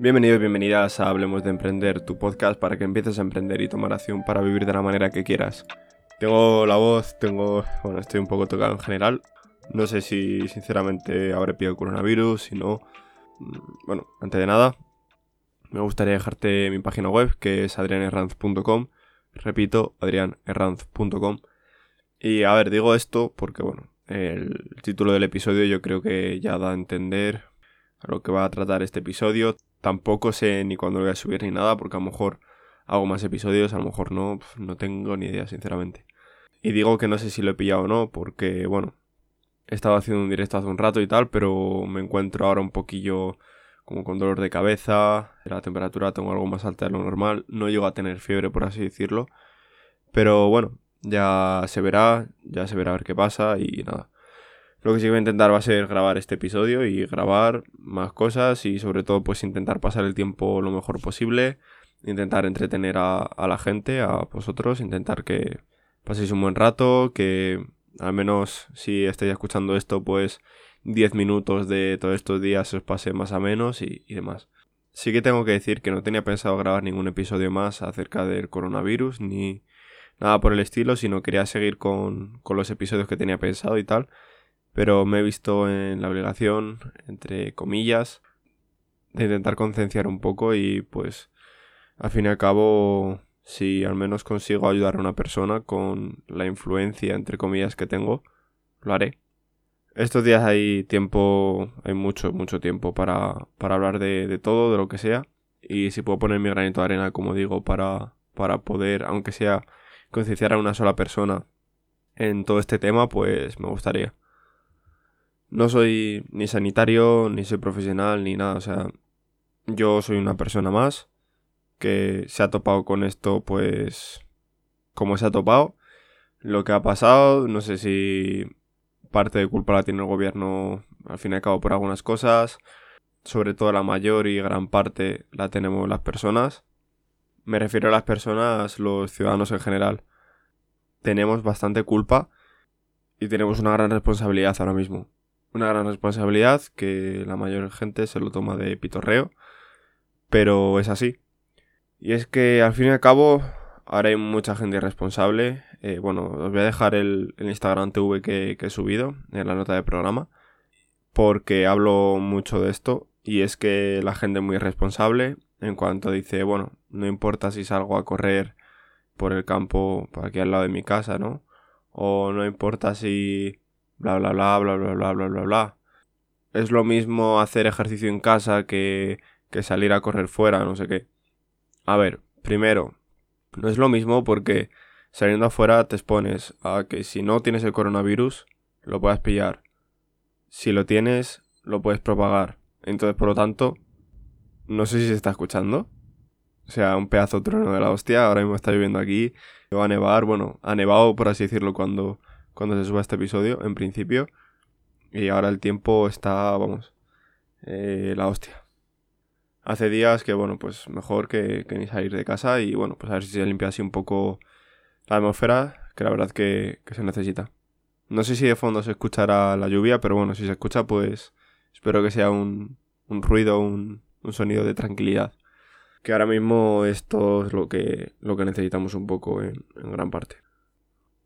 Bienvenidos y bienvenidas a Hablemos de Emprender, tu podcast para que empieces a emprender y tomar acción para vivir de la manera que quieras. Tengo la voz, tengo. Bueno, estoy un poco tocado en general. No sé si sinceramente habré pillado coronavirus, si no. Mm, bueno, antes de nada, me gustaría dejarte mi página web que es adrianerranz.com. Repito, adrianerranz.com. Y a ver, digo esto porque, bueno, el título del episodio yo creo que ya da a entender a lo que va a tratar este episodio. Tampoco sé ni cuándo lo voy a subir ni nada, porque a lo mejor hago más episodios, a lo mejor no, no tengo ni idea, sinceramente. Y digo que no sé si lo he pillado o no, porque, bueno, he estado haciendo un directo hace un rato y tal, pero me encuentro ahora un poquillo como con dolor de cabeza, la temperatura tengo algo más alta de lo normal, no llego a tener fiebre, por así decirlo. Pero bueno, ya se verá, ya se verá a ver qué pasa y nada. Lo que sí voy a intentar va a ser grabar este episodio y grabar más cosas y sobre todo pues intentar pasar el tiempo lo mejor posible, intentar entretener a, la gente, a vosotros, intentar que paséis un buen rato, que al menos si estáis escuchando esto pues 10 minutos de todos estos días os pase más a menos y, y demás. Sí que tengo que decir que no tenía pensado grabar ningún episodio más acerca del coronavirus ni nada por el estilo, sino quería seguir con, con los episodios que tenía pensado y tal pero me he visto en la obligación, entre comillas, de intentar concienciar un poco y pues al fin y al cabo si al menos consigo ayudar a una persona con la influencia entre comillas que tengo, lo haré. Estos días hay tiempo, hay mucho, mucho tiempo para, para hablar de, de, todo, de lo que sea. Y si puedo poner mi granito de arena, como digo, para, para poder, aunque sea concienciar a una sola persona en todo este tema, pues me gustaría. No soy ni sanitario, ni soy profesional, ni nada. O sea, yo soy una persona más que se ha topado con esto, pues, como se ha topado. Lo que ha pasado, no sé si parte de culpa la tiene el gobierno, al fin y al cabo, por algunas cosas. Sobre todo la mayor y gran parte la tenemos las personas. Me refiero a las personas, los ciudadanos en general. Tenemos bastante culpa y tenemos una gran responsabilidad ahora mismo una gran responsabilidad que la mayor gente se lo toma de pitorreo, pero es así. Y es que al fin y al cabo ahora hay mucha gente irresponsable. Eh, bueno, os voy a dejar el, Instagram TV que, que, he subido en la nota de programa, porque hablo mucho de esto. Y es que la gente es muy irresponsable en cuanto dice, bueno, no importa si salgo a correr por el campo aquí al lado de mi casa, ¿no? O no importa si bla bla bla bla bla bla bla bla bla. Es lo mismo hacer ejercicio en casa que, que salir a correr fuera, no sé qué. A ver, primero, no es lo mismo porque saliendo afuera te expones a que si no tienes el coronavirus, lo puedas pillar. Si lo tienes, lo puedes propagar. Entonces, por lo tanto, no sé si se está escuchando. O sea, un pedazo de trueno de la hostia. Ahora mismo está lloviendo aquí. Va a nevar. Bueno, ha nevado, por así decirlo, cuando, cuando se suba este episodio, en principio. Y ahora el tiempo está, vamos, eh, la hostia. Hace días que, bueno, pues mejor que, ni salir de casa y, bueno, pues a ver si se limpia así un poco la atmósfera, que la verdad que, se necesita. No sé si de fondo se escuchará la lluvia, pero bueno, si se escucha, pues espero que sea un, un ruido, un, un sonido de tranquilidad. Que ahora mismo esto es lo que, lo que necesitamos un poco en gran parte.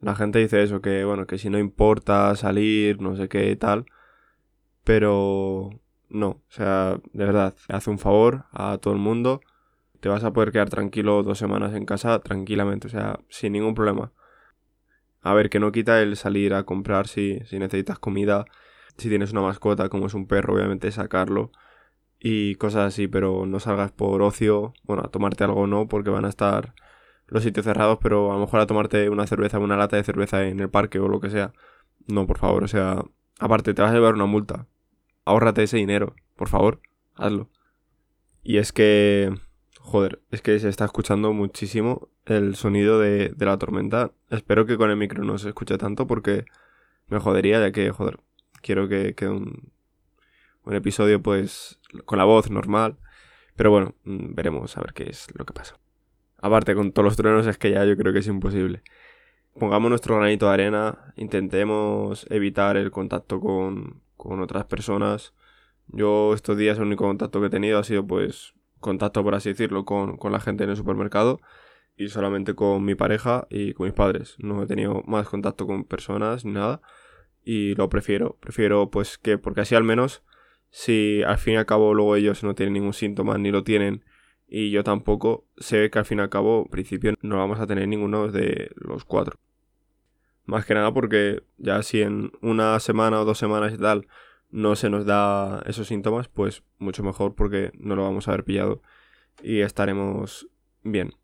La gente dice eso, que bueno, que si no importa salir, no sé qué tal. Pero no, o sea, de verdad, hace un favor a todo el mundo. Te vas a poder quedar tranquilo dos semanas en casa tranquilamente, o sea, sin ningún problema. A ver, que no quita el salir a comprar si, si necesitas comida, si tienes una mascota como es un perro, obviamente sacarlo y cosas así, pero no salgas por ocio, bueno, a tomarte algo no, porque van a estar los sitios cerrados, pero a lo mejor a tomarte una cerveza, una lata de cerveza en el parque o lo que sea. No, por favor, o sea, aparte te vas a llevar una multa. Ahórrate ese dinero, por favor, hazlo. Y es que, joder, es que se está escuchando muchísimo el sonido de, la tormenta. Espero que con el micro no se escuche tanto porque me jodería, ya que, joder, quiero que quede un, un episodio pues con la voz normal. Pero bueno, mm, veremos a ver qué es lo que pasa. Aparte, con todos los truenos es que ya yo creo que es imposible. Pongamos nuestro granito de arena, intentemos evitar el contacto con, con otras personas. Yo estos días el único contacto que he tenido ha sido pues contacto, por así decirlo, con, con la gente en el supermercado y solamente con mi pareja y con mis padres. No he tenido más contacto con personas ni nada y lo prefiero. Prefiero pues que, porque así al menos, si al fin y al cabo luego ellos no tienen ningún síntoma ni lo tienen y yo tampoco, ve que al fin y al cabo, en principio, no vamos a tener ninguno de los cuatro. Más que nada porque ya si en una semana o dos semanas y tal no se nos da esos síntomas, pues mucho mejor porque no lo vamos a haber pillado y estaremos bien.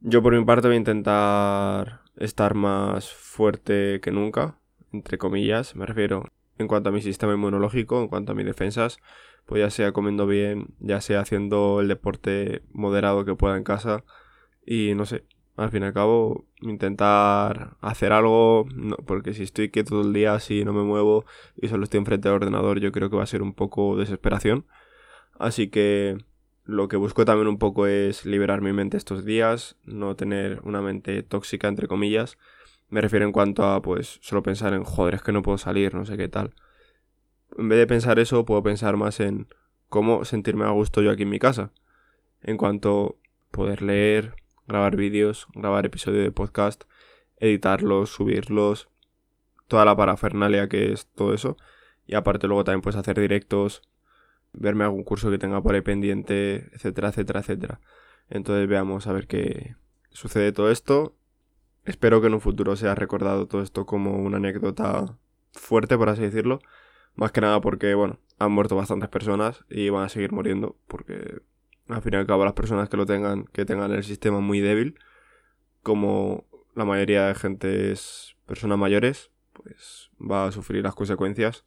Yo por mi parte voy a intentar estar más fuerte que nunca, entre comillas, me refiero en cuanto a mi sistema inmunológico, en cuanto a mis defensas, pues ya sea comiendo bien, ya sea haciendo el deporte moderado que pueda en casa y no sé, al fin y al cabo intentar hacer algo, porque si estoy quieto todo el día, si no me muevo y solo estoy enfrente del ordenador, yo creo que va a ser un poco desesperación. Así que lo que busco también un poco es liberar mi mente estos días, no tener una mente tóxica, entre comillas. Me refiero en cuanto a, pues, solo pensar en, joder, es que no puedo salir, no sé qué tal. En vez de pensar eso, puedo pensar más en cómo sentirme a gusto yo aquí en mi casa. En cuanto a poder leer, grabar vídeos, grabar episodios de podcast, editarlos, subirlos, toda la parafernalia que es todo eso. Y aparte luego también puedes hacer directos, verme algún curso que tenga por ahí pendiente, etcétera, etcétera, etcétera. Entonces veamos a ver qué sucede todo esto. Espero que en un futuro sea recordado todo esto como una anécdota fuerte, por así decirlo. Más que nada porque, bueno, han muerto bastantes personas y van a seguir muriendo porque al fin y al cabo las personas que lo tengan, que tengan el sistema muy débil, como la mayoría de gente es personas mayores, pues va a sufrir las consecuencias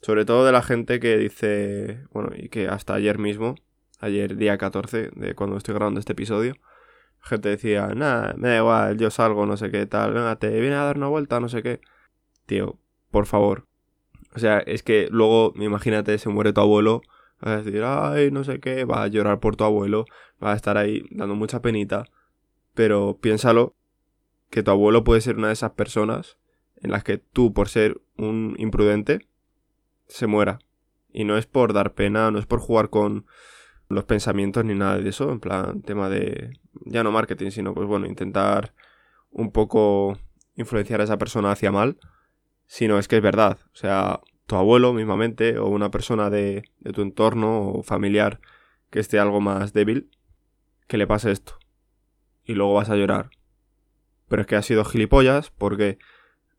sobre todo de la gente que dice, bueno, y que hasta ayer mismo, ayer día 14, de cuando estoy grabando este episodio, gente decía, nada, me da igual, yo salgo, no sé qué tal, venga, te viene a dar una vuelta, no sé qué. Tío, por favor. O sea, es que luego, imagínate, se muere tu abuelo, vas a decir, ay, no sé qué, vas a llorar por tu abuelo, vas a estar ahí dando mucha penita, pero piénsalo, que tu abuelo puede ser una de esas personas en las que tú, por ser un imprudente, se muera. Y no es por dar pena, no es por jugar con los pensamientos ni nada de eso, en plan tema de ya no marketing, sino pues bueno, intentar un poco influenciar a esa persona hacia mal, sino es que es verdad, o sea, tu abuelo mismamente o una persona de, tu entorno o familiar que esté algo más débil, que le pase esto. Y luego vas a llorar. Pero es que ha sido gilipollas porque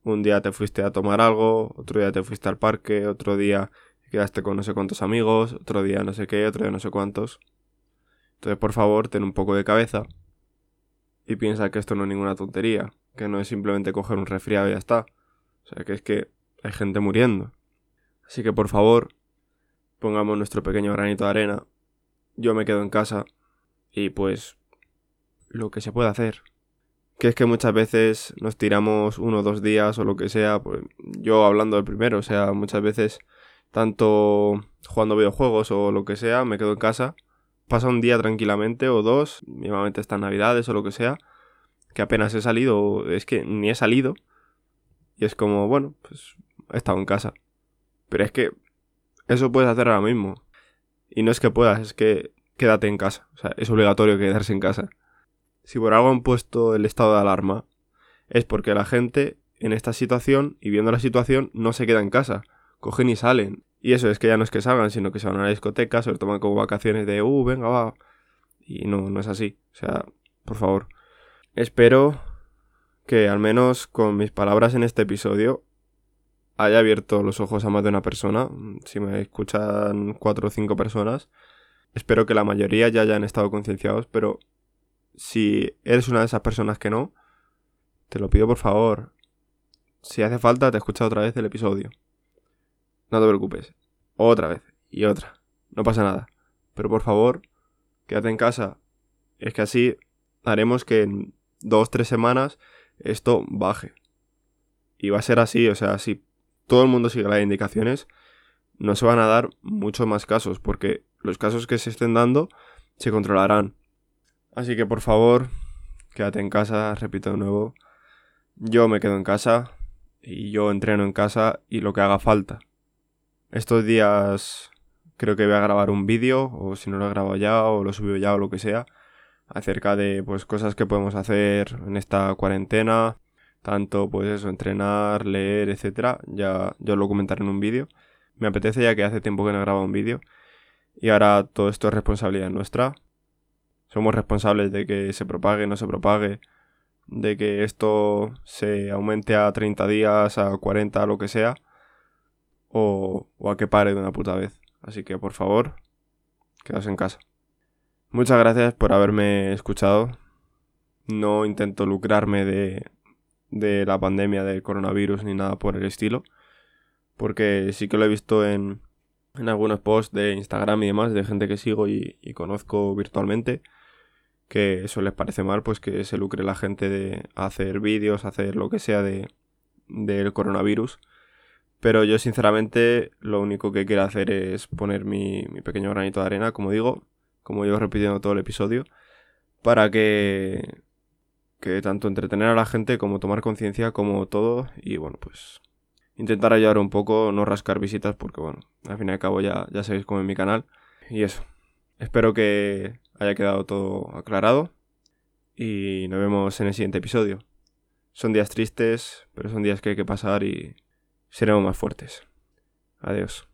un día te fuiste a tomar algo, otro día te fuiste al parque, otro día quedaste con no sé cuántos amigos, otro día no sé qué, otro día no sé cuántos. Entonces, por favor, ten un poco de cabeza y piensa que esto no es ninguna tontería, que no es simplemente coger un resfriado y ya está. O sea, que es que hay gente muriendo. Así que, por favor, pongamos nuestro pequeño granito de arena. Yo me quedo en casa y pues lo que se puede hacer que es que muchas veces nos tiramos uno o dos días o lo que sea, pues yo hablando del primero, o sea, muchas veces tanto jugando videojuegos o lo que sea, me quedo en casa, pasa un día tranquilamente o dos, normalmente estas navidades o lo que sea, que apenas he salido, es que ni he salido, y es como, bueno, pues he estado en casa. Pero es que eso puedes hacer ahora mismo. Y no es que puedas, es que quédate en casa. O sea, es obligatorio quedarse en casa si por algo han puesto el estado de alarma, es porque la gente en esta situación y viendo la situación no se queda en casa, cogen y salen. Y eso es que ya no es que salgan, sino que se van a la discoteca, se lo toman como vacaciones de, uh, venga, va. Y no, no es así. O sea, por favor. Espero que al menos con mis palabras en este episodio haya abierto los ojos a más de una persona. Si me escuchan cuatro o cinco personas, espero que la mayoría ya hayan estado concienciados, pero si eres una de esas personas que no, te lo pido por favor. Si hace falta, te escucha otra vez el episodio. No te preocupes. Otra vez. Y otra. No pasa nada. Pero por favor, quédate en casa. Es que así haremos que en dos, tres semanas esto baje. Y va a ser así, o sea, si todo el mundo sigue las indicaciones, no se van a dar muchos más casos, porque los casos que se estén dando se controlarán. Así que por favor, quédate en casa, repito de nuevo. Yo me quedo en casa y yo entreno en casa y lo que haga falta. Estos días creo que voy a grabar un vídeo, o si no lo he grabado ya, o lo subido ya, o lo que sea, acerca de pues cosas que podemos hacer en esta cuarentena, tanto pues eso, entrenar, leer, etcétera. Ya yo lo comentaré en un vídeo. Me apetece ya que hace tiempo que no he grabado un vídeo. Y ahora todo esto es responsabilidad nuestra. Somos responsables de que se propague, no se propague, de que esto se aumente a 30 días, a 40, lo que sea, o, a que pare de una puta vez. Así que por favor, quedaos en casa. Muchas gracias por haberme escuchado. No intento lucrarme de, de la pandemia del coronavirus ni nada por el estilo. Porque sí que lo he visto en, en algunos posts de Instagram y demás de gente que sigo y, conozco virtualmente. Que eso les parece mal, pues que se lucre la gente de hacer vídeos, hacer lo que sea de, del coronavirus. Pero yo sinceramente lo único que quiero hacer es poner mi, mi pequeño granito de arena, como digo, como yo repitiendo todo el episodio, para que que tanto entretener a la gente como tomar conciencia como todo y bueno pues intentar ayudar un poco, no rascar visitas porque bueno, al fin y al cabo ya, ya sabéis cómo es mi canal y eso. Espero que haya quedado todo aclarado y nos vemos en el siguiente episodio. Son días tristes, pero son días que hay que pasar y seremos más fuertes. Adiós.